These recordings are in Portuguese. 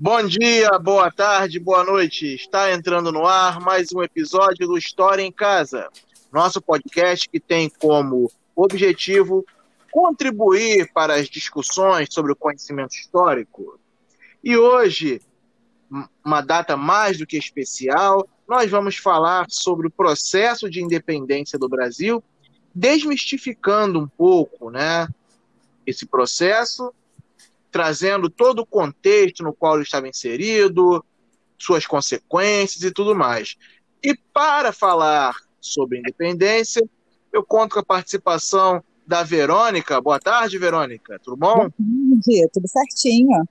Bom dia, boa tarde, boa noite. Está entrando no ar mais um episódio do História em Casa, nosso podcast que tem como objetivo contribuir para as discussões sobre o conhecimento histórico. E hoje, uma data mais do que especial, nós vamos falar sobre o processo de independência do Brasil, desmistificando um pouco, né, esse processo trazendo todo o contexto no qual ele estava inserido, suas consequências e tudo mais. E para falar sobre independência, eu conto com a participação da Verônica. Boa tarde, Verônica. Tudo bom? Bom dia, tudo certinho.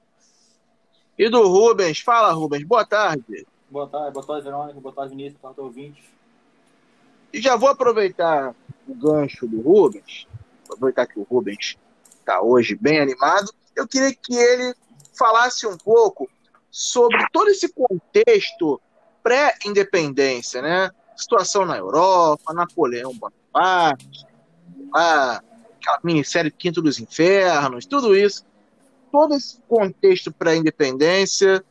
E do Rubens. Fala, Rubens. Boa tarde. Boa tarde, boa tarde, Verônica. Boa tarde, Vinícius. Boa tarde, ouvintes. E já vou aproveitar o gancho do Rubens, aproveitar que o Rubens está hoje bem animado, eu queria que ele falasse um pouco sobre todo esse contexto pré-independência, né? Situação na Europa, Napoleão Bonaparte, a, a minissérie Quinto dos Infernos, tudo isso. Todo esse contexto pré-independência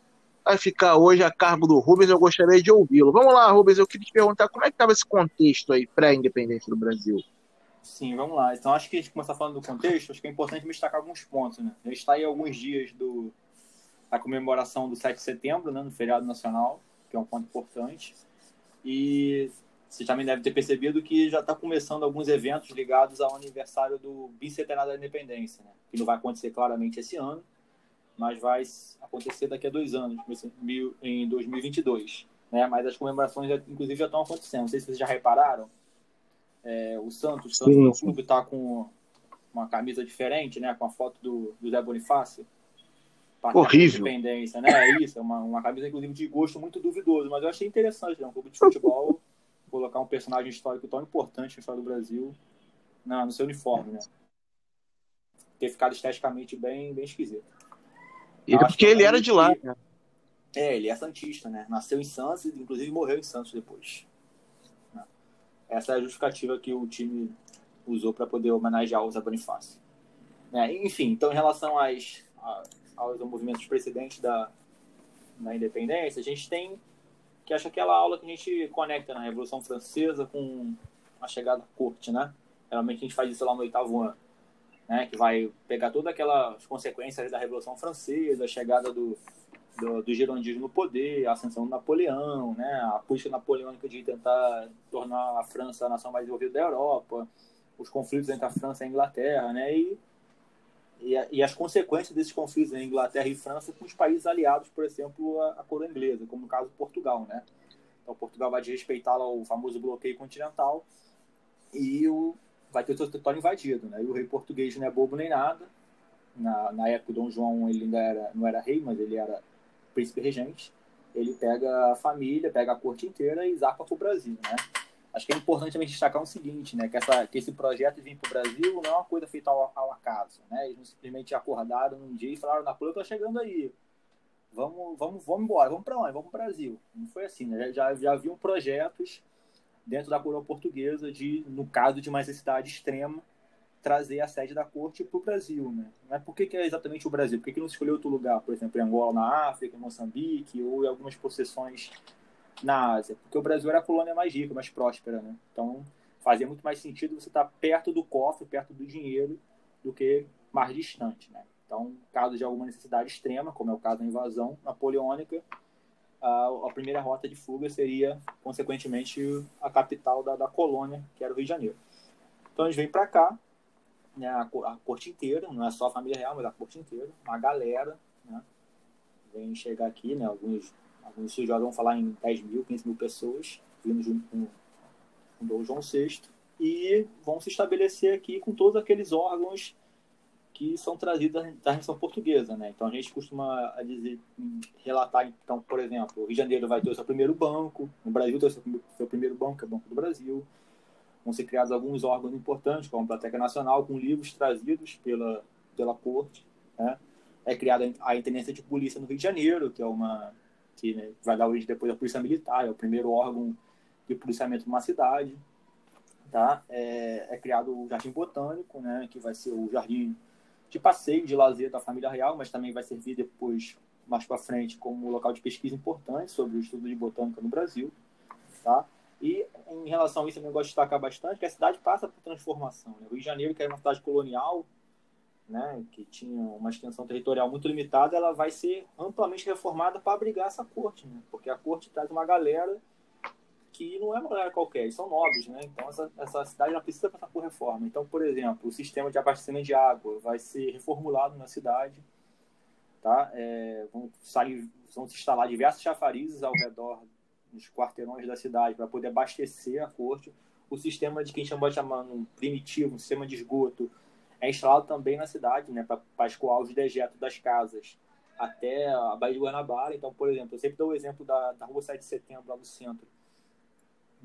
vai ficar hoje a cargo do Rubens, eu gostaria de ouvi-lo. Vamos lá, Rubens, eu queria te perguntar como é que estava esse contexto aí pré-independência do Brasil. Sim, vamos lá. Então, acho que a gente começar falando do contexto, acho que é importante destacar alguns pontos, né? A gente está aí alguns dias do, da comemoração do 7 de setembro, né, no feriado nacional, que é um ponto importante. E você também deve ter percebido que já está começando alguns eventos ligados ao aniversário do bicentenário da independência, né? que não vai acontecer claramente esse ano, mas vai acontecer daqui a dois anos, em 2022. Né? Mas as comemorações, inclusive, já estão acontecendo. Não sei se vocês já repararam, é, o Santos, o Santos sim, clube está com uma camisa diferente, né? Com a foto do, do Zé Bonifácio. Horrível. Independência, né? É isso, é uma, uma camisa, inclusive, de gosto muito duvidoso, mas eu achei interessante, né? Um clube de futebol colocar um personagem histórico tão importante na história do Brasil na, no seu uniforme, né? Ter ficado esteticamente bem, bem esquisito. E porque ele era de lá, né? É, ele é santista, né? Nasceu em Santos, inclusive morreu em Santos depois. Essa é a justificativa que o time usou para poder homenagear o Zé Bonifácio. É, enfim, então em relação às, aos movimentos precedentes da, da independência, a gente tem que acha aquela aula que a gente conecta na Revolução Francesa com a chegada à corte, né? Realmente a gente faz isso lá no oitavo ano, né? Que vai pegar todas aquelas consequências da Revolução Francesa, a chegada do, do, do girondismo no poder, a ascensão do Napoleão, né, a política napoleônica de tentar tornar a França a nação mais desenvolvida da Europa, os conflitos entre a França e a Inglaterra, né, e, e, e as consequências desses conflitos entre Inglaterra e França com os países aliados, por exemplo, a, a coroa inglesa, como no caso Portugal, né. Então, Portugal vai desrespeitar o famoso bloqueio continental e o, vai ter o seu território invadido, né, e o rei português não é bobo nem nada, na, na época, Dom João ele ainda era, não era rei, mas ele era príncipe regente, ele pega a família, pega a corte inteira e zarpa para o Brasil, né? Acho que é importante também destacar o seguinte, né? Que, essa, que esse projeto de vir para o Brasil não é uma coisa feita ao, ao, acaso, né? Eles não simplesmente acordaram num dia e falaram, Napoleão está chegando aí, vamos, vamos, vamos embora, vamos para onde? Vamos para o Brasil. Não foi assim, né? Já, já haviam projetos dentro da coroa portuguesa de, no caso de uma necessidade extrema, trazer a sede da corte para o Brasil, né? Mas por que, que, é exatamente o Brasil? Por que, que não escolheu outro lugar, por exemplo, em Angola, na África, em Moçambique, ou em algumas possessões na Ásia? Porque o Brasil era a colônia mais rica, mais próspera, né? Então, fazia muito mais sentido você estar perto do cofre, perto do dinheiro, do que mais distante, né? Então, caso de alguma necessidade extrema, como é o caso da invasão napoleônica, a, a primeira rota de fuga seria, consequentemente, a capital da, da colônia, que era o Rio de Janeiro. Então, eles vêm para cá, né, a, a, corte inteira, não é só a família real, mas a corte inteira, uma galera, né, vem chegar aqui, né, alguns, alguns estudiosos vão falar em 10 mil, 15 mil pessoas, vindo junto com, com Dom João VI, e vão se estabelecer aqui com todos aqueles órgãos que são trazidos da Revolução Portuguesa, né? Então a gente costuma dizer, relatar, então, por exemplo, o Rio de Janeiro vai ter o seu primeiro banco, o Brasil tem o seu, seu primeiro banco, que é o Banco do Brasil, vão ser criados alguns órgãos importantes, como a Biblioteca Nacional, com livros trazidos pela, pela corte. Né? É criada a Intendência de Polícia no Rio de Janeiro, que é uma que né, vai dar origem depois à Polícia Militar, é o primeiro órgão de policiamento de uma cidade. tá? É, é, criado o Jardim Botânico, né? Que vai ser o jardim de passeio, de lazer da família real, mas também vai servir depois, mais para frente, como local de pesquisa importante sobre o estudo de botânica no Brasil, tá? E em relação a isso, eu gosto de destacar bastante que a cidade passa por transformação. Né? O Rio de Janeiro, que era uma cidade colonial, né, que tinha uma extensão territorial muito limitada, ela vai ser amplamente reformada para abrigar essa corte, né? porque a corte traz uma galera que não é uma galera qualquer, são nobres, né? Então essa, essa cidade precisa passar por reforma. Então, por exemplo, o sistema de abastecimento de água vai ser reformulado na cidade, tá? É, vão, sair, vão se instalar diversos chafarizes ao redor dos quarteirões da cidade para poder abastecer a corte. O sistema de que a gente pode chamar um primitivo, um sistema de esgoto, é instalado também na cidade, né? Para escoar os dejetos das casas até a Baía de Guanabara. Então, por exemplo, eu sempre dou o exemplo da, da Rua 7 de Setembro, lá no centro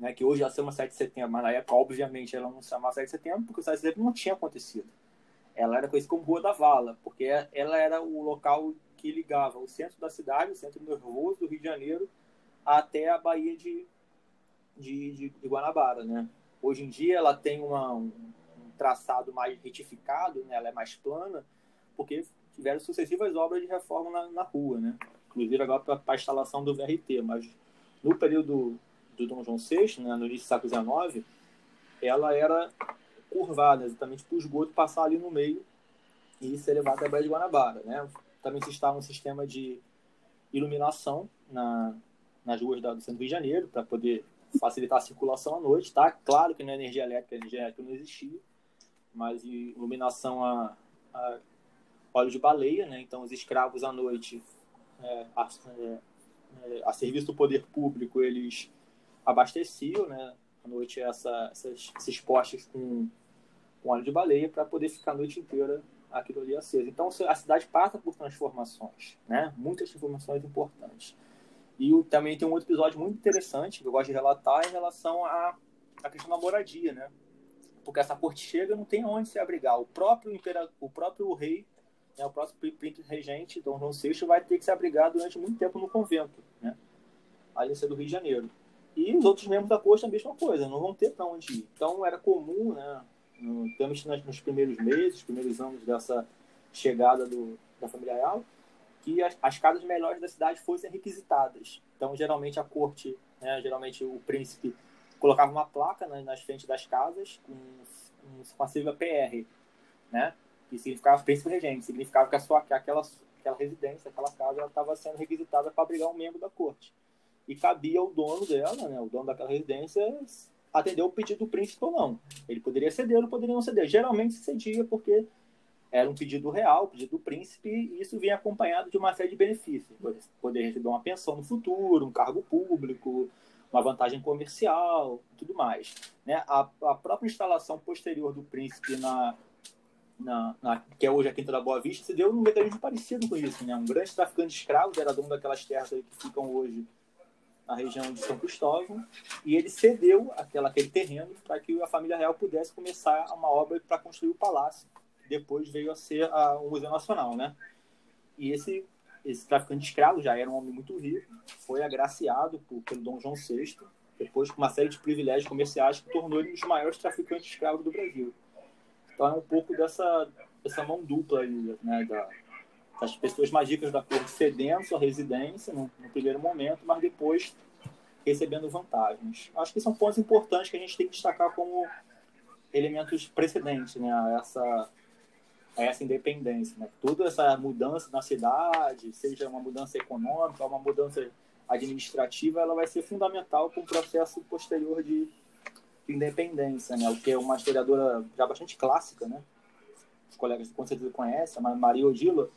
né, que hoje já chama 7 de setembro, mas na época, obviamente, ela não se chamava 7 de setembro, porque o 7 de setembro não tinha acontecido. Ela era conhecida como Rua da Vala, porque ela era o local que ligava o centro da cidade, o centro nervoso do Rio de Janeiro, até a Baía de, de, de, de Guanabara. Né? Hoje em dia ela tem uma, um, um traçado mais retificado, né? ela é mais plana, porque tiveram sucessivas obras de reforma na, na rua, né? inclusive agora para a instalação do VRT, mas no período do Dom João VI, né, no início do século XIX, ela era curvada, exatamente para o esgoto passar ali no meio e ser levado até a Baía de Guanabara. Né? Também se instala um sistema de iluminação na, nas ruas do centro do Rio de Janeiro, para poder facilitar a circulação à noite. Tá? Claro que não é energia elétrica, energia elétrica não existia, mas iluminação a, a óleo de baleia, né? então os escravos à noite, é, a, é, é a serviço do poder público, eles abasteciam, né, à noite essa, essas, esses postes com, com óleo de baleia para poder ficar a noite inteira aquilo ali aceso. Então a cidade passa por transformações, né? Muitas transformações importantes. E o, também tem um outro episódio muito interessante que eu gosto de relatar em relação à, à questão da moradia, né? Porque essa corte chega não tem onde se abrigar. O próprio imperador, o próprio rei, né, o próprio príncipe regente, Dom João VI, vai ter que se abrigar durante muito tempo no convento, né? Ali do Rio de Janeiro. E os outros membros da corte a mesma coisa, não vão ter para onde ir. Então era comum, né, temos nos primeiros meses, primeiros anos dessa chegada do, da família real, que as, as, casas melhores da cidade fossem requisitadas. Então, geralmente, a corte, né, geralmente o príncipe colocava uma placa né, nas frentes das casas com, com a sigla PR, né, que significava príncipe regente, significava que, a sua, que aquela, aquela residência, aquela casa, estava sendo requisitada para abrigar um membro da corte e cabia ao dono dela, né, o dono daquela residência, atender o pedido do príncipe ou não. Ele poderia ceder ou poderia não ceder. Geralmente cedia porque era um pedido real, um pedido do príncipe, e isso vinha acompanhado de uma série de benefícios. Poder receber uma pensão no futuro, um cargo público, uma vantagem comercial, tudo mais. Né? A, a própria instalação posterior do príncipe na, na, na, que é hoje a Quinta da Boa Vista, se deu num mecanismo parecido com isso. Né? Um grande traficante de escravos era dono daquelas terras que ficam hoje na região de São Cristóvão, e ele cedeu aquela, aquele terreno para que a família real pudesse começar uma obra para construir o palácio, que depois veio a ser a, o Museu Nacional, né? E esse, esse traficante de escravos já era um homem muito rico, foi agraciado por, pelo Dom João VI, depois com uma série de privilégios comerciais que tornou ele um dos maiores traficantes de escravos do Brasil. Então é um pouco dessa, dessa mão dupla aí, né, da, as pessoas mais ricas da corte cedendo sua residência no, no, primeiro momento, mas depois recebendo vantagens. Acho que são pontos importantes que a gente tem que destacar como elementos precedentes né, a, essa, a essa independência. Né? Toda essa mudança na cidade, seja uma mudança econômica, uma mudança administrativa, ela vai ser fundamental para o processo posterior de, de independência, né? o que é uma historiadora já bastante clássica, né? os colegas com certeza conhecem, a Maria Odila,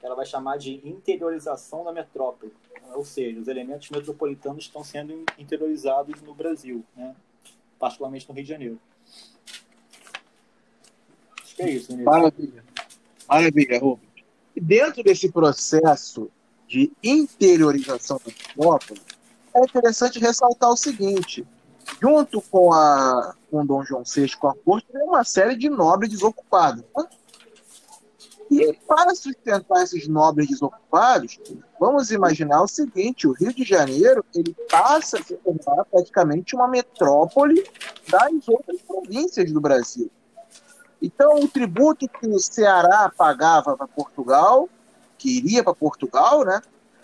que ela vai chamar de interiorização da metrópole, ou seja, os elementos metropolitanos estão sendo interiorizados no Brasil, né? particularmente no Rio de Janeiro. Acho que é isso. Vinícius. Maravilha. Maravilha, Rubens. E dentro desse processo de interiorização da metrópole, é interessante ressaltar o seguinte: junto com a com Dom João VI, com a corte, tem uma série de nobres desocupados. Né? E para sustentar esses nobres desocupados, vamos imaginar o seguinte: o Rio de Janeiro ele passa a se tornar praticamente uma metrópole das outras províncias do Brasil. Então, o tributo que o Ceará pagava para Portugal, que iria para Portugal, né,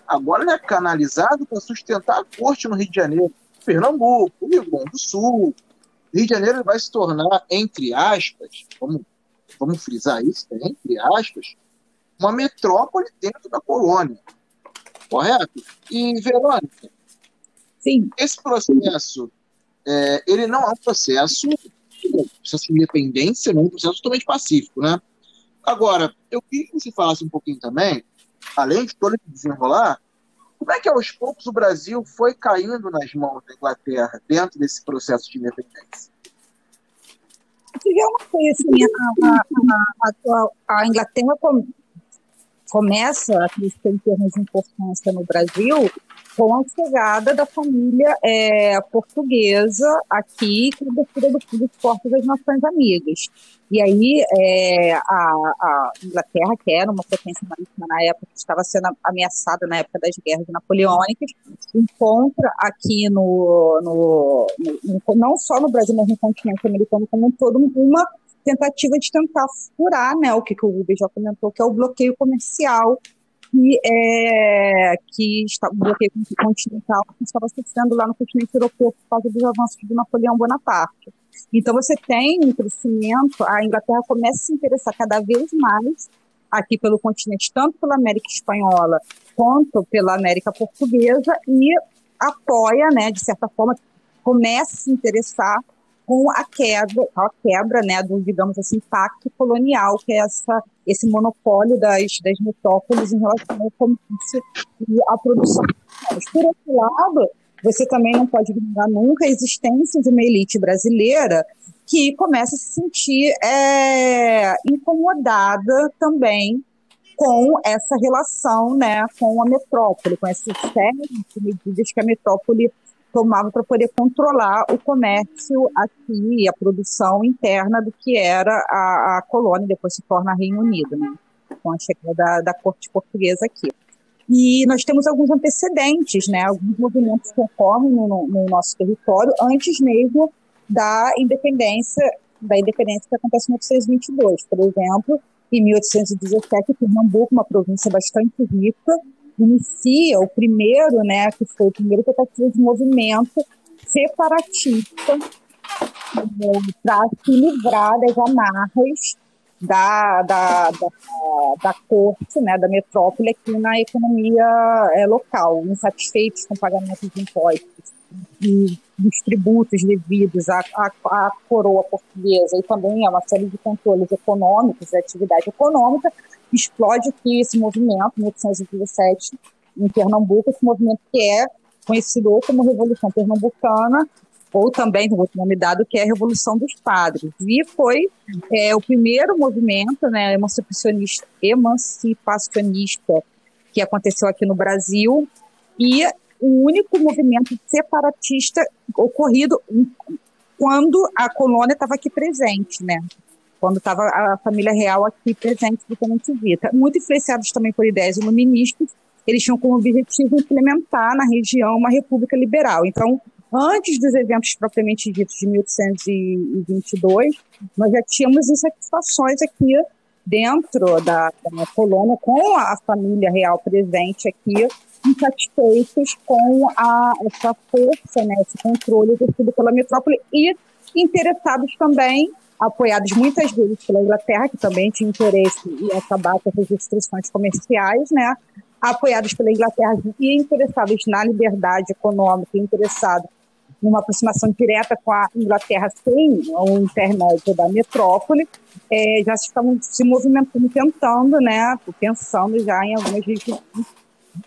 agora é canalizado para sustentar a corte no Rio de Janeiro, Pernambuco, Rio Grande do Sul. Rio de Janeiro vai se tornar, entre aspas, vamos, vamos frisar isso, né, entre aspas, uma metrópole dentro da colônia. Correto? E, Verônica, Sim. esse processo, é, ele não é um processo processo de independência, não é um processo totalmente pacífico, né? Agora, eu queria que você falasse um pouquinho também, além de todo esse desenrolar, como é que aos poucos o Brasil foi caindo nas mãos da Inglaterra dentro desse processo de independência? Digamos que assim, a, a, a, a Inglaterra começa a crescer em termos de importância no Brasil com a chegada da família é, portuguesa aqui com abertura do, dos portos das Nações Amigas. E aí é, a, a, Inglaterra, que era uma potência marítima na época, que estava sendo ameaçada na época das guerras napoleônicas, encontra aqui no, no, no não só no Brasil, mas no continente americano como um todo, uma tentativa de tentar furar, né, o que, que o Rubens já comentou, que é o bloqueio comercial que, é, que está, o bloqueio continental que estava sofrendo lá no continente europeu por causa dos avanços de Napoleão Bonaparte. Então você tem um crescimento, a Inglaterra começa a se interessar cada vez mais aqui pelo continente, tanto pela América Espanhola quanto pela América Portuguesa, e apoia, né, de certa forma, começa a se interessar com a quebra, a quebra né, do, digamos assim, pacto colonial, que é essa, esse monopólio das, das metrópoles em relação ao comércio e à produção. Mas, por outro lado, você também não pode ignorar nunca a existência de uma elite brasileira que começa a se sentir é, incomodada também com essa relação né, com a metrópole, com essa série de medidas que a metrópole tomava para poder controlar o comércio aqui, a produção interna do que era a, a colônia, depois se torna Reino Unido, né? com a chegada da, da corte portuguesa aqui. E nós temos alguns antecedentes, né? alguns movimentos que ocorrem no, no nosso território antes mesmo da independência, da independência que acontece em 1822. Por exemplo, em 1817, Pernambuco, uma província bastante rica, inicia o primeiro, né, que foi o primeiro tentativa de movimento separatista é, para se livrar das amarras da, da, da, da, corte, né, da metrópole aqui na economia é, local, insatisfeitos com o pagamento de impostos e dos tributos devidos à, à, à, coroa portuguesa e também a uma série de controles econômicos e atividade econômica, explode aqui esse movimento, em 1817, em Pernambuco, esse movimento que é conhecido como Revolução Pernambucana, ou também, no outro nome dado, que é a Revolução dos Padres. E foi é, o primeiro movimento né, emancipacionista, emancipacionista que aconteceu aqui no Brasil, e o único movimento separatista ocorrido quando a colônia estava aqui presente, né? Quando estava a família real aqui presente, totalmente dita. Muito influenciados também por ideias iluministas, eles tinham como objetivo implementar na região uma república liberal. Então, antes dos eventos propriamente ditos de 1822, nós já tínhamos insatisfações aqui dentro da, da colônia, com a família real presente aqui, insatisfeitos com a, essa força, né, esse controle exercido pela metrópole e interessados também, apoiados muitas vezes pela Inglaterra, que também tinha interesse em acabar com as restrições comerciais, né, apoiados pela Inglaterra e interessados na liberdade econômica, interessados numa aproximação direta com a Inglaterra sem o intermédio da metrópole, é, já estavam se movimentando, tentando, né, pensando já em algumas regiões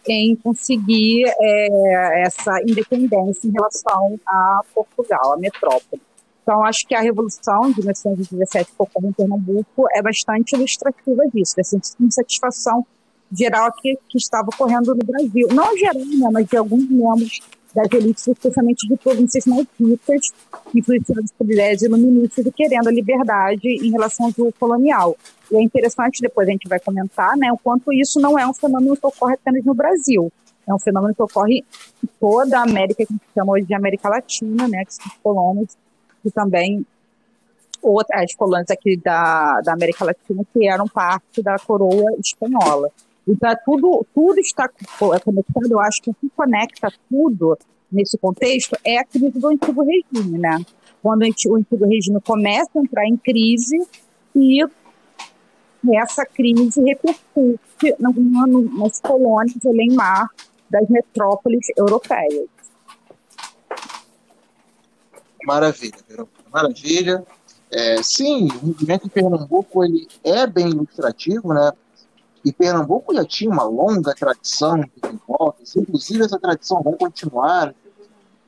em conseguir é, essa independência em relação a Portugal, a metrópole. Então, acho que a Revolução de 1917 que ocorreu em Pernambuco é bastante ilustrativa disso, dessa insatisfação geral que, que estava ocorrendo no Brasil. Não geral, né, mas de alguns membros das elites, especialmente de províncias mais ricas, influenciadas por ideias iluministas e querendo a liberdade em relação ao jogo colonial. E é interessante, depois a gente vai comentar, né, o quanto isso não é um fenômeno que ocorre apenas no Brasil. É um fenômeno que ocorre em toda a América, que a gente chama hoje de América Latina, né, que são os colônias, e também outras colônias aqui da, da América Latina que eram parte da coroa espanhola. Então, é tudo, tudo está conectado. Eu acho que o que conecta tudo nesse contexto é a crise do antigo regime, né? Quando o antigo regime começa a entrar em crise e essa crise repercute nas colônias além mar das metrópoles europeias. Maravilha, maravilha. É, sim, o movimento em Pernambuco ele é bem ilustrativo, né? E Pernambuco já tinha uma longa tradição de revoltas, inclusive essa tradição vai continuar.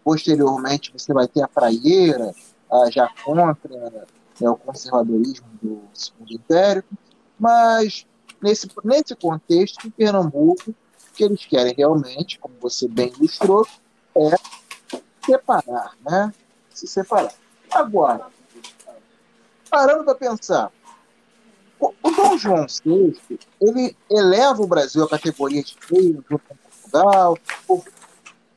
Posteriormente, você vai ter a praieira, já contra né, o conservadorismo do Segundo Império. Mas, nesse, nesse contexto, em Pernambuco, o que eles querem realmente, como você bem ilustrou, é separar, né? Se separar. Agora, parando para pensar, o Dom João VI, ele eleva o Brasil à categoria de reino junto com Portugal,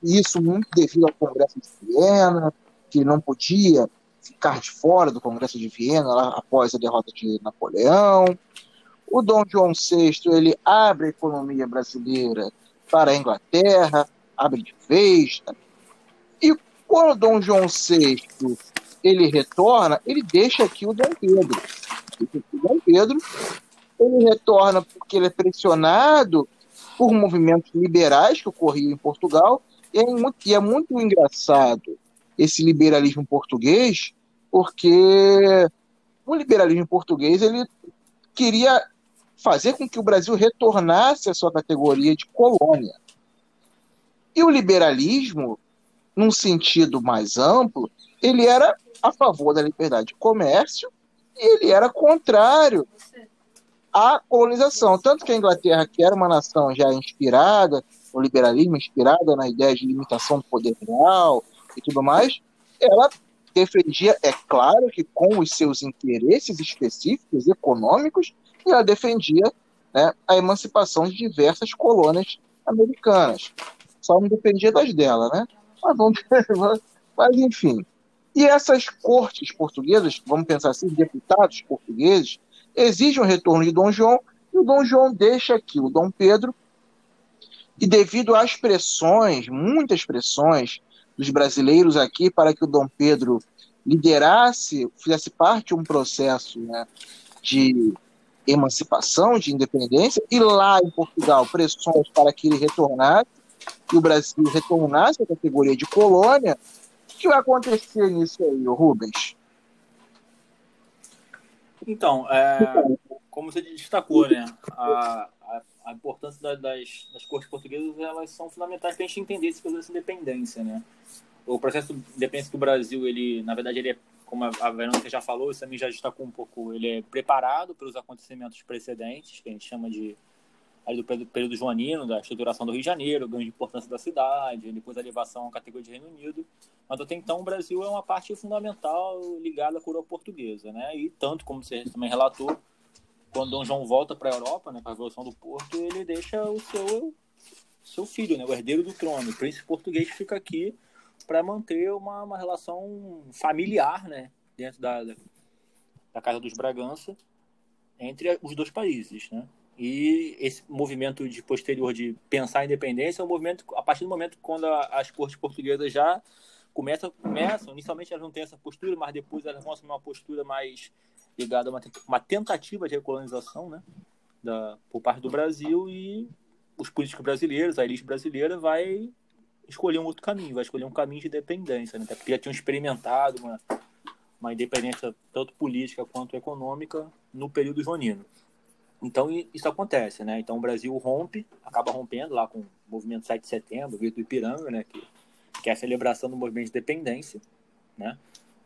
isso muito devido ao Congresso de Viena, que não podia ficar de fora do Congresso de Viena lá, após a derrota de Napoleão. O Dom João VI ele abre a economia brasileira para a Inglaterra, abre de vez. E quando o Dom João VI ele retorna, ele deixa aqui o Dom Pedro. Dom Pedro, ele retorna porque ele é pressionado por movimentos liberais que ocorriam em Portugal, e é muito, e é muito engraçado esse liberalismo português, porque o liberalismo português ele queria fazer com que o Brasil retornasse à sua categoria de colônia. E o liberalismo, num sentido mais amplo, ele era a favor da liberdade de comércio ele era contrário à colonização. Tanto que a Inglaterra, que era uma nação já inspirada, o liberalismo inspirada na ideia de limitação do poder real e tudo mais, ela defendia, é claro que com os seus interesses específicos econômicos, e ela defendia né, a emancipação de diversas colônias americanas. Só não dependia das dela, né? Mas, vamos, mas enfim. E essas cortes portuguesas, vamos pensar assim, deputados portugueses, exigem o retorno de Dom João, e o Dom João deixa aqui o Dom Pedro, e devido às pressões, muitas pressões dos brasileiros aqui para que o Dom Pedro liderasse, fizesse parte de um processo né, de emancipação, de independência, e lá em Portugal, pressões para que ele retornasse, que o Brasil retornasse à categoria de colônia, que vai acontecer nisso aí, Rubens? Então, é, como você destacou, né, a, a, a importância das, das cortes portuguesas elas são fundamentais para a gente entender esse processo de independência, né? O processo de independência do Brasil, ele, na verdade, ele é, como a Verônica já falou, isso também já destacou um pouco, ele é preparado pelos acontecimentos precedentes, que a gente chama de aí do período joanino, da estruturação do Rio de Janeiro, ganho de importância da cidade, depois a elevação à categoria de Reino Unido. Mas até então o Brasil é uma parte fundamental ligada à coroa portuguesa, né? E tanto como você também relatou, quando Dom João volta para a Europa, né, para a Revolução do Porto, ele deixa o seu seu filho, né, o herdeiro do trono, o príncipe português fica aqui para manter uma, uma relação familiar, né, dentro da, da casa dos Bragança entre os dois países, né? E esse movimento de posterior de pensar a independência é um movimento a partir do momento quando as cortes portuguesas já começam, começam inicialmente elas não têm essa postura, mas depois elas vão assumir uma postura mais ligada a uma, uma tentativa de recolonização, né, da, por parte do Brasil e os políticos brasileiros, a elite brasileira vai escolher um outro caminho, vai escolher um caminho de independência, né, porque já tinham experimentado uma, uma independência tanto política quanto econômica no período joanino. Então isso acontece, né? Então o Brasil rompe, acaba rompendo lá com o movimento 7 de setembro, o do Ipiranga, né? Que, que é a celebração do movimento de independência, né?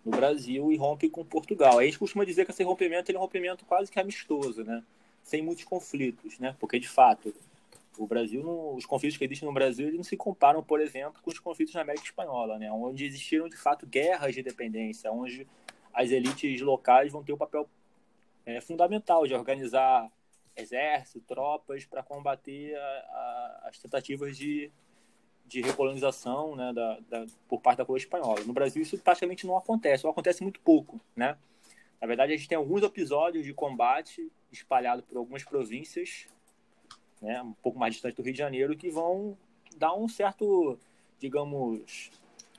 No Brasil e rompe com Portugal. Aí a gente costuma dizer que esse rompimento é um rompimento quase que amistoso, né? Sem muitos conflitos, né? Porque de fato O Brasil, não, os conflitos que existem no Brasil, eles não se comparam, por exemplo, com os conflitos na América Espanhola, né? Onde existiram de fato guerras de independência, onde as elites locais vão ter o um papel é, fundamental de organizar exército, tropas para combater a, a, as tentativas de, de recolonização né, da, da, por parte da coroa espanhola. No Brasil isso praticamente não acontece, ou acontece muito pouco, né? Na verdade, a gente tem alguns episódios de combate espalhados por algumas províncias, né, um pouco mais distante do Rio de Janeiro, que vão dar um certo, digamos,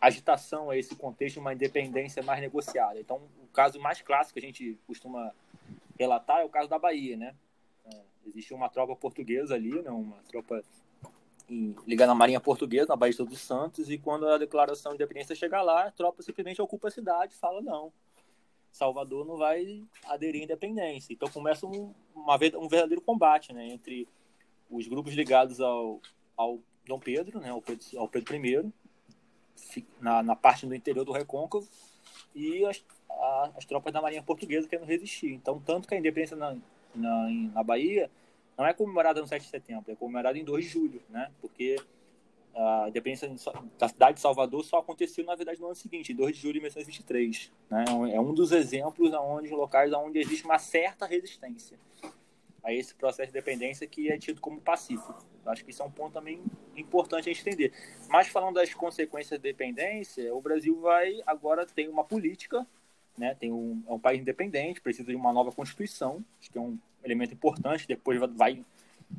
agitação a esse contexto de uma independência mais negociada. Então, o caso mais clássico que a gente costuma relatar é o caso da Bahia, né? Existe uma tropa portuguesa ali, né, uma tropa ligada à Marinha Portuguesa, na Baía Todos Santos, e quando a declaração de independência chega lá, a tropa simplesmente ocupa a cidade e fala não, Salvador não vai aderir à independência. Então começa um, uma, um verdadeiro combate né, entre os grupos ligados ao, ao Dom Pedro, né, ao Pedro, ao Pedro I, na, na parte do interior do Recôncavo, e as, a, as tropas da Marinha Portuguesa querendo resistir. Então, tanto que a independência na, na, na Bahia não é comemorada no 7 de setembro, é comemorada em 2 de julho, né? Porque a independência da cidade de Salvador só aconteceu, na verdade, no ano seguinte, em 2 de julho de 1923. Né? É um dos exemplos onde, locais onde existe uma certa resistência a esse processo de independência que é tido como pacífico. Acho que isso é um ponto também importante a gente entender. Mas falando das consequências da dependência, o Brasil vai agora tem uma política, né? tem um, é um país independente, precisa de uma nova constituição, acho que é um elemento importante, depois vai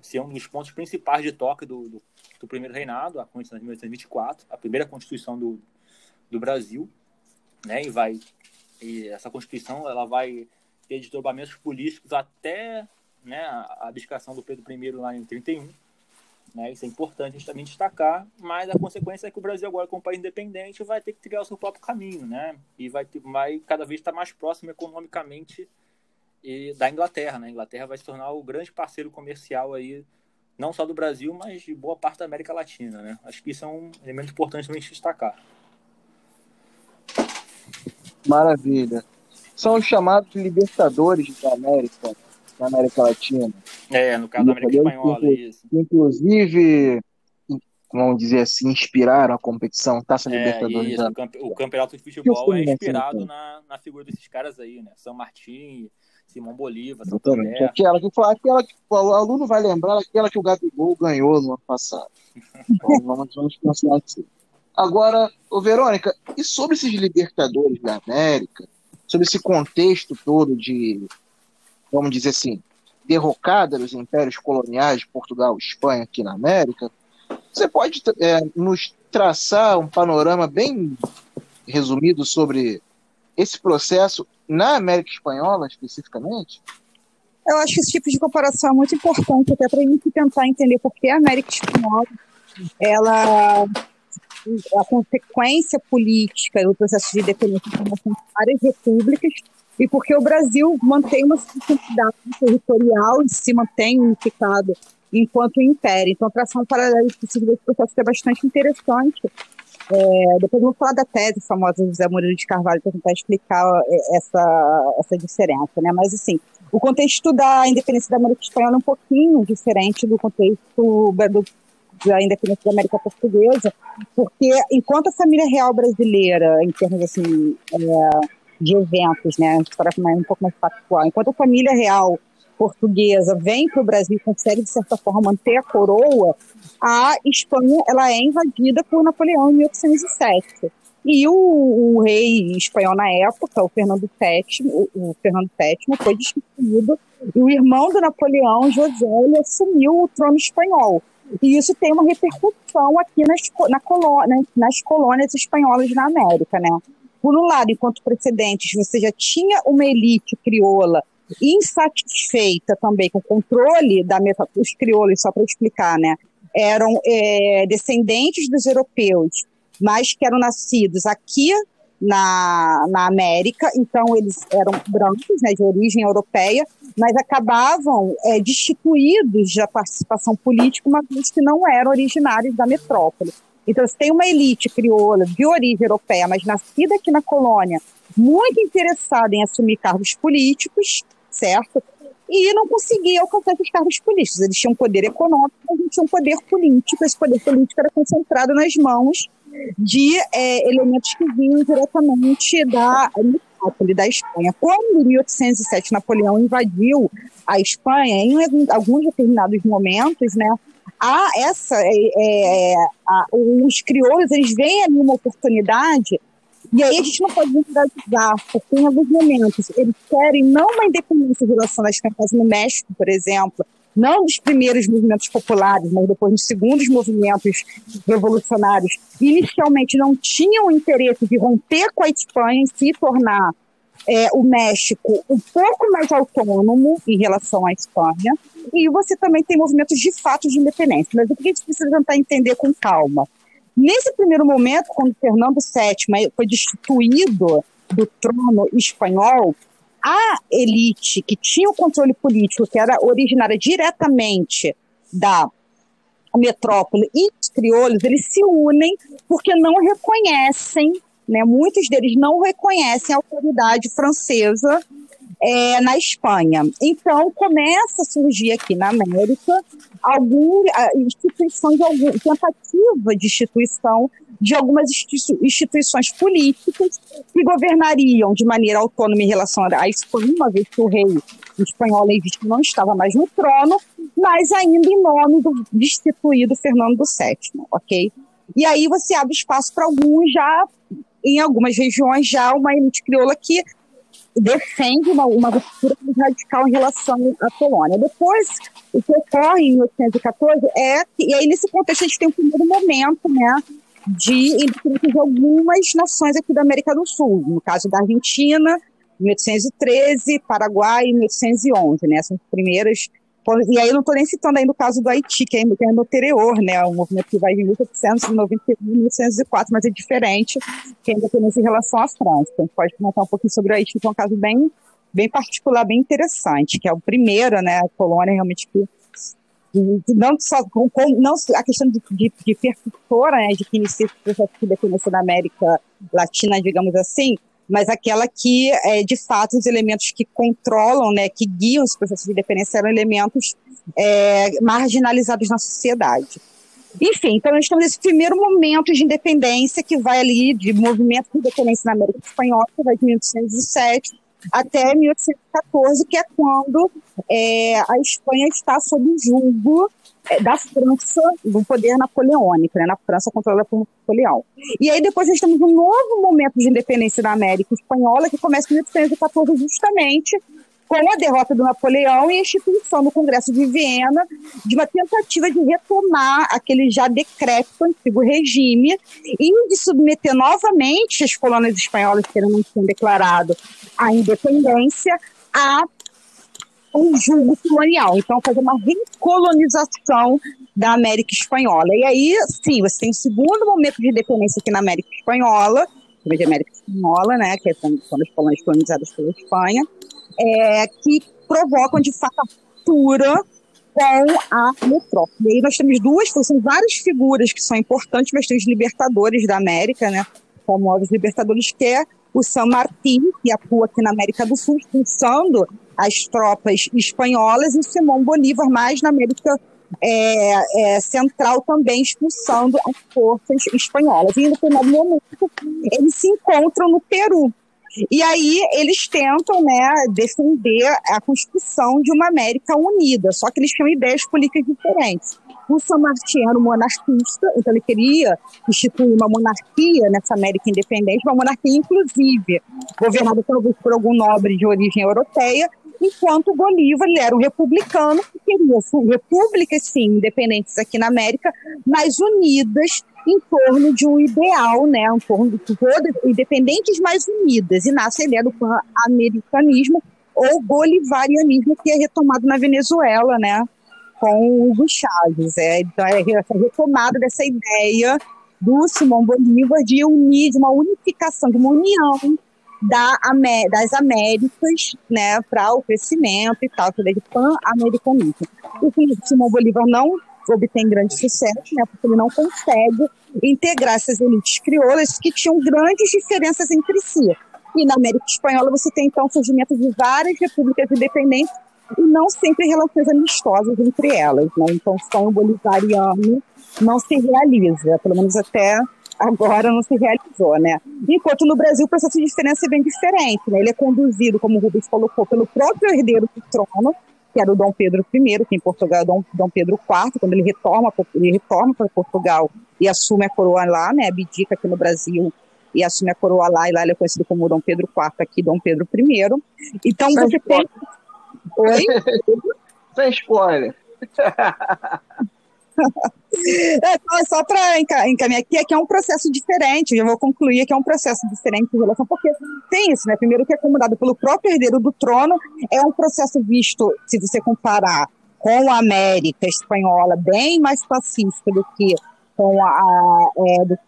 ser um dos pontos principais de toque do, do, do primeiro reinado, a Constituição de 1924, a primeira Constituição do, do Brasil, né? E vai e essa Constituição ela vai ter desdobramentos políticos até né, a abdicação do Pedro I lá em 31. Né, isso é importante a gente também destacar, mas a consequência é que o Brasil agora, como país independente, vai ter que criar o seu próprio caminho, né? E vai, ter, vai cada vez estar mais próximo economicamente e da Inglaterra, né? A Inglaterra vai se tornar o grande parceiro comercial aí, não só do Brasil, mas de boa parte da América Latina, né? Acho que isso é um elemento importante a gente destacar. Maravilha. São os chamados libertadores da América, da América Latina. É, no caso da América Espanhola, que, isso. Inclusive, vamos dizer assim, inspiraram a competição Taça é, Libertadores. Isso, o campeonato de futebol é inspirado na, na figura desses caras aí, né? São Martin, Simão Bolívar, Santander. Aquela que, aquela que o aluno vai lembrar, aquela que o Gabigol ganhou no ano passado. então, vamos, vamos pensar assim. Agora, ô Verônica, e sobre esses Libertadores da América, sobre esse contexto todo de, vamos dizer assim, derrocada dos impérios coloniais de Portugal e Espanha aqui na América, você pode é, nos traçar um panorama bem resumido sobre esse processo na América Espanhola, especificamente? Eu acho que esse tipo de comparação é muito importante, até para a gente tentar entender por que a América Espanhola, ela, a consequência política do processo de independência de várias repúblicas, e porque o Brasil mantém uma identidade territorial e se mantém unificado enquanto império. Então, traçar um paralelo específico desse processo é bastante interessante, é, depois vou falar da tese famosa do José Murilo de Carvalho para tentar explicar é, essa, essa diferença, né? Mas, assim, o contexto da independência da América Espanhola é um pouquinho diferente do contexto do, da independência da América Portuguesa, porque enquanto a família real brasileira, em termos, assim, é, de eventos, né? Para um pouco mais factual, enquanto a família real portuguesa vem para o Brasil consegue, de certa forma, manter a coroa, a Espanha ela é invadida por Napoleão em 1807. E o, o rei espanhol na época, o Fernando VII, o, o Fernando VII foi destituído e o irmão do Napoleão, José, assumiu o trono espanhol. E isso tem uma repercussão aqui nas, na colônia, nas colônias espanholas na América, né? Por um lado, enquanto precedentes, você já tinha uma elite crioula insatisfeita também com o controle da os crioulos, só para explicar, né? Eram é, descendentes dos europeus, mas que eram nascidos aqui na, na América, então eles eram brancos, né, de origem europeia, mas acabavam é, destituídos da participação política, vez que não eram originários da metrópole. Então, você tem uma elite crioula de origem europeia, mas nascida aqui na colônia, muito interessada em assumir cargos políticos, certo? e não conseguia alcançar esses cargos políticos. Eles tinham poder econômico, mas não tinham poder político. Esse poder político era concentrado nas mãos de é, elementos que vinham diretamente da metrópole da Espanha. Quando, em 1807, Napoleão invadiu a Espanha, em alguns determinados momentos, né, a essa, é, é, a, os crioulos eles veem ali uma oportunidade e aí a gente não pode generalizar, porque em alguns momentos eles querem não uma independência em relação às campanhas no México, por exemplo, não dos primeiros movimentos populares, mas depois dos segundos movimentos revolucionários, inicialmente não tinham interesse de romper com a Espanha e se tornar é, o México um pouco mais autônomo em relação à Espanha, e você também tem movimentos de fato de independência. Mas o que a gente precisa tentar entender com calma? Nesse primeiro momento, quando Fernando VII foi destituído do trono espanhol, a elite que tinha o controle político, que era originária diretamente da metrópole e os crioulos, eles se unem porque não reconhecem, né, muitos deles não reconhecem a autoridade francesa é, na Espanha. Então, começa a surgir aqui na América algum, algum, tentativa de instituição de algumas instituições políticas que governariam de maneira autônoma em relação à Espanha, uma vez que o rei espanhol legítimo não estava mais no trono, mas ainda em nome do destituído Fernando VII, ok? E aí você abre espaço para alguns já, em algumas regiões, já uma elite crioula que defende uma, uma ruptura radical em relação à Polônia. Depois, o que ocorre em 1814 é que, e aí nesse contexto a gente tem um primeiro momento, né, de de algumas nações aqui da América do Sul, no caso da Argentina, em 1813, Paraguai em 1811, né, são as primeiras e aí eu não estou nem citando ainda o caso do Haiti, que é, é no anterior, né? Um movimento que vai de 1891 a 1804, mas é diferente, que ainda tem em relação à França. A gente pode comentar um pouquinho sobre o Haiti, que é um caso bem, bem particular, bem interessante, que é o primeiro, né? A colônia realmente que não só com, não a questão de, de, de percussora, né, de que inicia esse processo de independência da América Latina, digamos assim, mas aquela que, é, de fato, os elementos que controlam, né, que guiam os processos de independência eram elementos é, marginalizados na sociedade. Enfim, então nós estamos nesse primeiro momento de independência que vai ali de movimento de independência na América Espanhola, que vai de 1807 até 1814, que é quando é, a Espanha está sob julgo é, da França, do poder napoleônico, né, na França controlada por Napoleão. E aí depois nós temos um novo momento de independência da América Espanhola, que começa em 1814 justamente com a derrota do Napoleão e a instituição do Congresso de Viena de uma tentativa de retomar aquele já decrépito antigo regime e de submeter novamente as colônias espanholas que não tinham declarado a independência a um julgo colonial. Então, fazer uma recolonização da América Espanhola. E aí, sim, você tem o segundo momento de independência aqui na América Espanhola, de América Espanhola, né, que são, são as colônias colonizadas pela Espanha, é, que provocam, de fato, a ruptura com a metrópole. E aí nós temos duas, são várias figuras que são importantes, mas tem os libertadores da América, né, famosos libertadores, que é o San Martín, que atua aqui na América do Sul, expulsando as tropas espanholas, e Simão Bolívar, mais na América é, é, Central, também expulsando as forças espanholas. E no final do momento, eles se encontram no Peru. E aí eles tentam né, defender a construção de uma América unida, só que eles tinham ideias políticas diferentes. O San Martín era um monarquista, então ele queria instituir uma monarquia nessa América independente, uma monarquia inclusive, governada talvez por algum nobre de origem europeia, enquanto Bolívar ele era um republicano que queria repúblicas, sim, independentes aqui na América, mas unidas em torno de um ideal, né, em torno de todas, independentes mais unidas, e nasce a ideia do pan-americanismo ou bolivarianismo que é retomado na Venezuela, né, com Hugo Chávez. É, então, é essa retomada dessa ideia do Simão Bolívar de unir, de uma unificação, de uma união da, das Américas, né, para o crescimento e tal, que é de pan-americanismo. O Simão Bolívar não obtém grande sucesso, né, porque ele não consegue integrar essas elites crioulas que tinham grandes diferenças entre si. E na América Espanhola você tem então o surgimento de várias repúblicas independentes e não sempre relações amistosas entre elas. Né? Então, o sonho bolivariano não se realiza, pelo menos até agora não se realizou, né? Enquanto no Brasil o processo de diferença é bem diferente, né? Ele é conduzido, como o Rubens colocou, pelo próprio herdeiro do trono, que era o Dom Pedro I, que em Portugal é Dom, Dom Pedro IV, quando ele retorna, ele retorna para Portugal e assume a coroa lá, né? Abdica aqui no Brasil e assume a coroa lá, e lá ele é conhecido como Dom Pedro IV, aqui Dom Pedro I. Então Sem você spoiler. tem. Oi? Sem spoiler. é, então, só para encaminhar aqui, é que é um processo diferente, eu vou concluir que é um processo diferente em relação, porque tem isso, né? Primeiro que é comandado pelo próprio herdeiro do trono, é um processo visto, se você comparar com a América espanhola, bem mais pacífico do que com a, a é, do,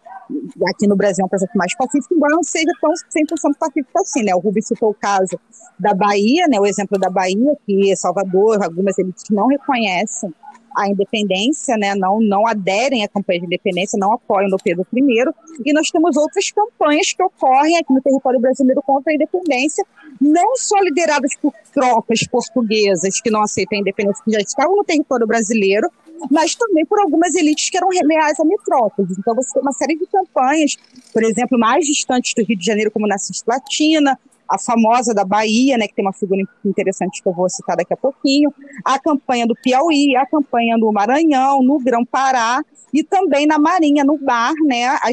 aqui no Brasil é um processo mais pacífico, embora não seja tão 100% pacífico assim, né? O Rubens citou o caso da Bahia, né? O exemplo da Bahia, que Salvador, algumas elites não reconhecem a independência, né, não, não aderem à campanha de independência, não apoiam o Pedro I, e nós temos outras campanhas que ocorrem aqui no território brasileiro contra a independência, não só lideradas por tropas portuguesas que não aceitam a independência, que já estavam no território brasileiro, mas também por algumas elites que eram leais a metrópoles. Então você tem uma série de campanhas, por exemplo, mais distantes do Rio de Janeiro, como na Cisplatina, a famosa da Bahia, né, que tem uma figura interessante que eu vou citar daqui a pouquinho, a campanha do Piauí, a campanha do Maranhão, no Grão-Pará e também na Marinha, no Bar, né, a,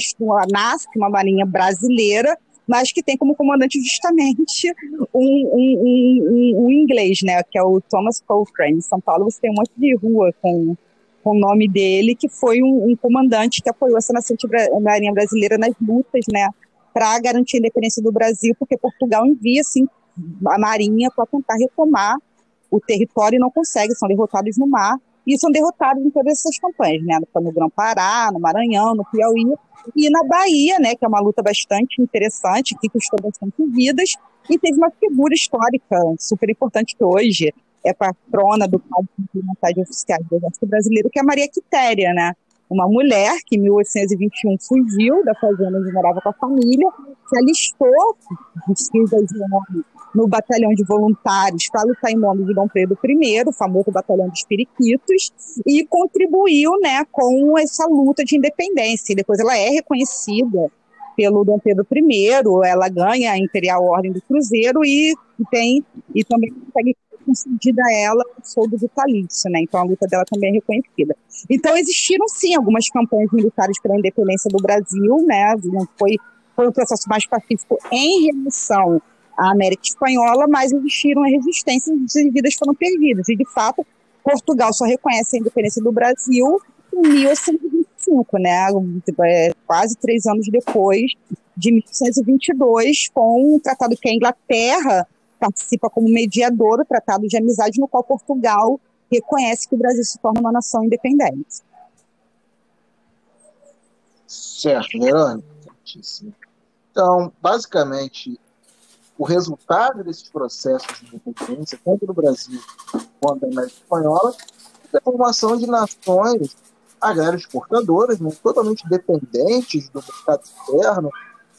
NASC, uma marinha brasileira, mas que tem como comandante justamente um, um, um, um, inglês, né, que é o Thomas Cochrane. Em São Paulo você tem um monte de rua com, com o nome dele, que foi um, comandante que apoiou essa nascente marinha brasileira nas lutas, né, para garantir a independência do Brasil, porque Portugal envia assim, a marinha para tentar retomar o território e não consegue, são derrotados no mar e são derrotados em todas essas campanhas, né? No Grão-Pará, no Maranhão, no Piauí e na Bahia, né? Que é uma luta bastante interessante, que custou bastante vidas e teve uma figura histórica super importante que hoje é patrona do Código de Oficiais do Exército Brasileiro, que é a Maria Quitéria, né? Uma mulher que em 1821 fugiu da fazenda onde morava com a família, se alistou vestida de no batalhão de voluntários para lutar em nome de Dom Pedro I, o famoso batalhão dos Periquitos, e contribuiu né, com essa luta de independência. E depois ela é reconhecida pelo Dom Pedro I, ela ganha a Imperial Ordem do Cruzeiro e tem e também consegue concedida a ela o soldo vitalício, né? Então a luta dela também é reconhecida. Então existiram sim algumas campanhas militares pela independência do Brasil, né? Não foi foi um processo mais pacífico em relação à América Espanhola, mas existiram resistências e vidas foram perdidas. E de fato, Portugal só reconhece a independência do Brasil em 1825, né? É, quase três anos depois de 1822, com um tratado que a Inglaterra participa como mediador do Tratado de Amizade, no qual Portugal reconhece que o Brasil se torna uma nação independente. Certo, Verônica. Então, basicamente, o resultado desses processos de independência, tanto no Brasil quanto na América Espanhola, é a formação de nações agrárias exportadoras, né, totalmente dependentes do mercado externo,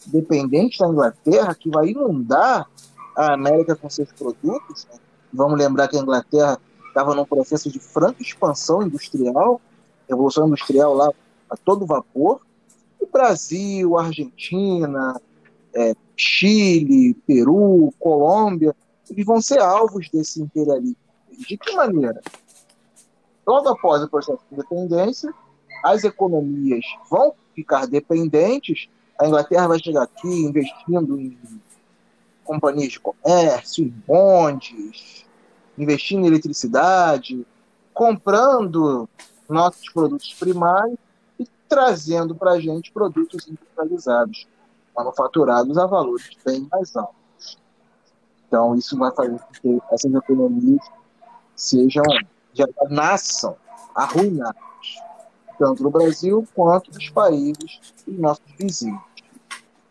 dependentes da Inglaterra, que vai inundar a América com seus produtos. Né? Vamos lembrar que a Inglaterra estava num processo de franca expansão industrial, revolução industrial lá a todo vapor. O Brasil, Argentina, é, Chile, Peru, Colômbia, eles vão ser alvos desse imperialismo. De que maneira? Logo após o processo de independência, as economias vão ficar dependentes. A Inglaterra vai chegar aqui investindo em companhias de comércio, em bondes, investindo em eletricidade, comprando nossos produtos primários e trazendo para a gente produtos industrializados, manufaturados a valores bem mais altos. Então, isso vai fazer com que essas economias sejam, já nasçam arruinadas, tanto no Brasil quanto nos países dos nossos vizinhos.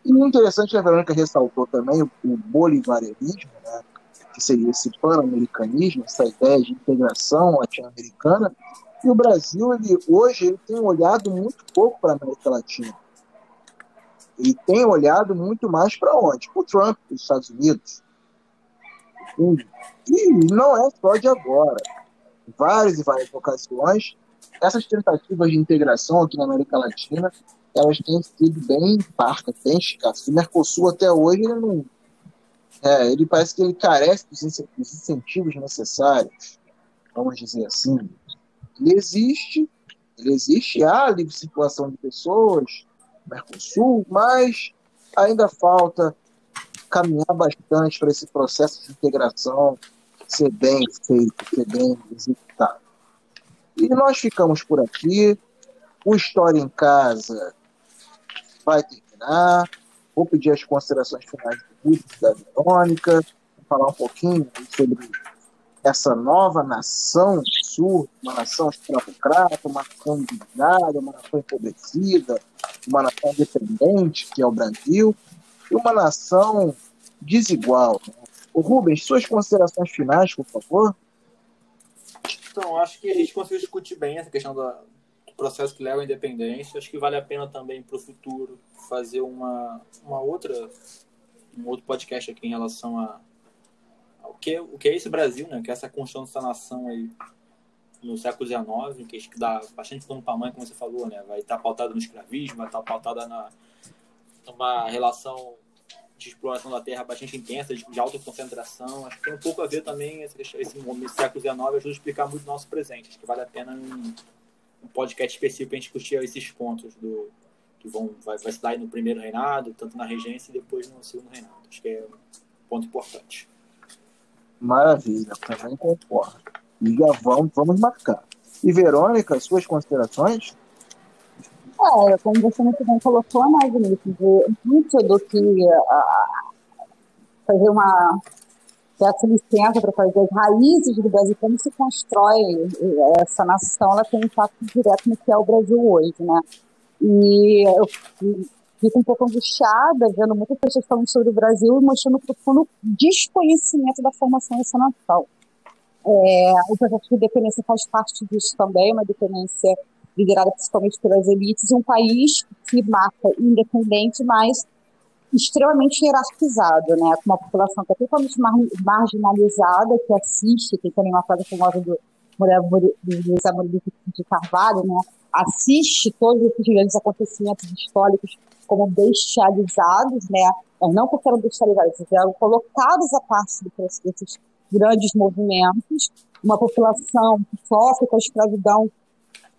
E o interessante, a Verônica ressaltou também o, o bolivarianismo, né, que seria esse pan-americanismo, essa ideia de integração latino-americana, e o Brasil, ele, hoje, ele tem olhado muito pouco para a América Latina. Ele tem olhado muito mais para onde? Para o Trump, para os Estados Unidos. E não é só de agora. Várias e várias ocasiões, essas tentativas de integração aqui na América Latina, elas têm sido bem parcas, bem escassas. O Mercosul até hoje ele não, é, ele parece que ele carece dos incentivos necessários, vamos dizer assim. Ele existe, ele existe, há livre circulação de pessoas Mercosul, mas ainda falta caminhar bastante para esse processo de integração ser bem feito, ser bem executado. E nós ficamos por aqui. O História em Casa vai terminar. Vou pedir as considerações finais do Rui da Verônica, falar um pouquinho sobre essa nova nação sul, uma nação escravocrata, uma nação endividada, uma nação empobrecida, uma nação dependente, que é o Brasil, e uma nação desigual. O Rubens, suas considerações finais, por favor. Então, acho que a gente conseguiu discutir bem essa questão do processo que leva à independência. Acho que vale a pena também para o futuro fazer uma, uma outra um outro podcast aqui em relação a o que, o que é esse Brasil, né? Que é essa construção dessa nação aí no século XIX, que, que dá bastante pano para mãe, como você falou, né? Vai estar pautada no escravismo, vai estar pautada na uma relação de exploração da terra bastante intensa, de, de alta concentração. Acho que tem um pouco a ver também esse, esse momento século XIX ajuda a explicar muito o nosso presente. Acho que vale a pena um, um podcast específico para a gente discutir esses pontos do que vão vai, vai se dar no primeiro reinado, tanto na regência e depois no segundo reinado. Acho que é um ponto importante. Maravilha, também concordo. E vamos, vamos marcar. E Verônica, suas considerações? É, como você muito bem colocou, né, Vinícius, muito do que fazer uma essa licença para fazer as raízes do Brasil, como se constrói essa nação, ela tem impacto direto no que é o Brasil hoje, né? E eu fico um pouco angustiada vendo muitas pessoas falando sobre o Brasil e mostrando o profundo desconhecimento da formação dessa nação. É, o processo de independência faz parte disso também, uma dependência liderada principalmente pelas elites, um país que marca independente, mas extremamente hierarquizado, né, com uma população que é totalmente mar marginalizada, que assiste, tem também uma frase famosa do José Murilo de Carvalho, né, assiste todos esses grandes acontecimentos históricos como bestializados, né, não porque eram bestializados, eram colocados a parte desses grandes movimentos, uma população que sofre com a escravidão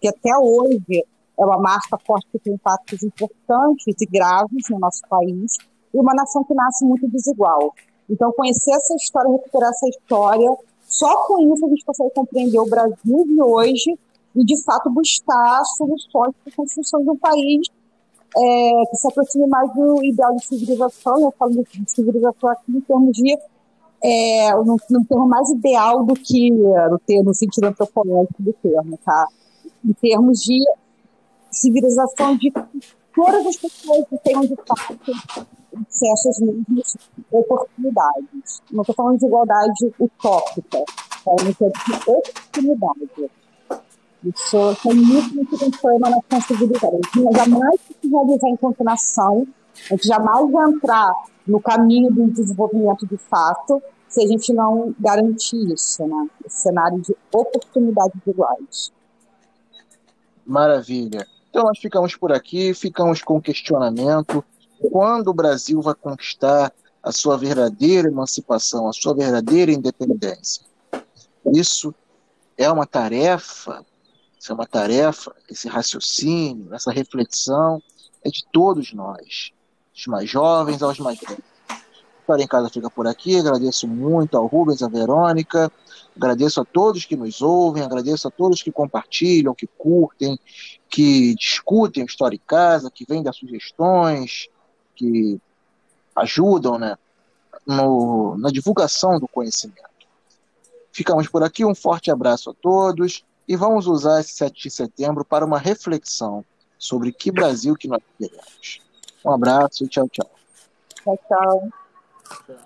que até hoje é uma marca forte que tem impactos importantes e graves no nosso país, e uma nação que nasce muito desigual. Então, conhecer essa história, recuperar essa história, só com isso a gente consegue compreender o Brasil de hoje e, de fato, buscar soluções para a construção de um país é, que se aproxime mais do ideal de civilização. Eu falo de civilização aqui em termos de é, no, no termo mais ideal do que no, termo, no sentido antropológico do termo, tá? em termos de civilização de todas as pessoas que tenham de fato acesso às mesmas oportunidades. Não estou falando de igualdade utópica, é uma de oportunidade. Isso tem muito, muito foi uma nação civilizada. A gente jamais se realizar enquanto nação, a gente jamais vai entrar no caminho do desenvolvimento de fato se a gente não garantir isso, né? Esse cenário de oportunidades iguais. Maravilha. Então nós ficamos por aqui, ficamos com o questionamento: quando o Brasil vai conquistar a sua verdadeira emancipação, a sua verdadeira independência? Isso é uma tarefa, isso é uma tarefa, esse raciocínio, essa reflexão é de todos nós, dos mais jovens aos mais velhos. História em Casa fica por aqui. Agradeço muito ao Rubens, à Verônica. Agradeço a todos que nos ouvem. Agradeço a todos que compartilham, que curtem, que discutem História em Casa, que vêm dar sugestões, que ajudam né, no, na divulgação do conhecimento. Ficamos por aqui. Um forte abraço a todos. E vamos usar esse 7 de setembro para uma reflexão sobre que Brasil que nós queremos. Um abraço e tchau, tchau. Tchau, tchau.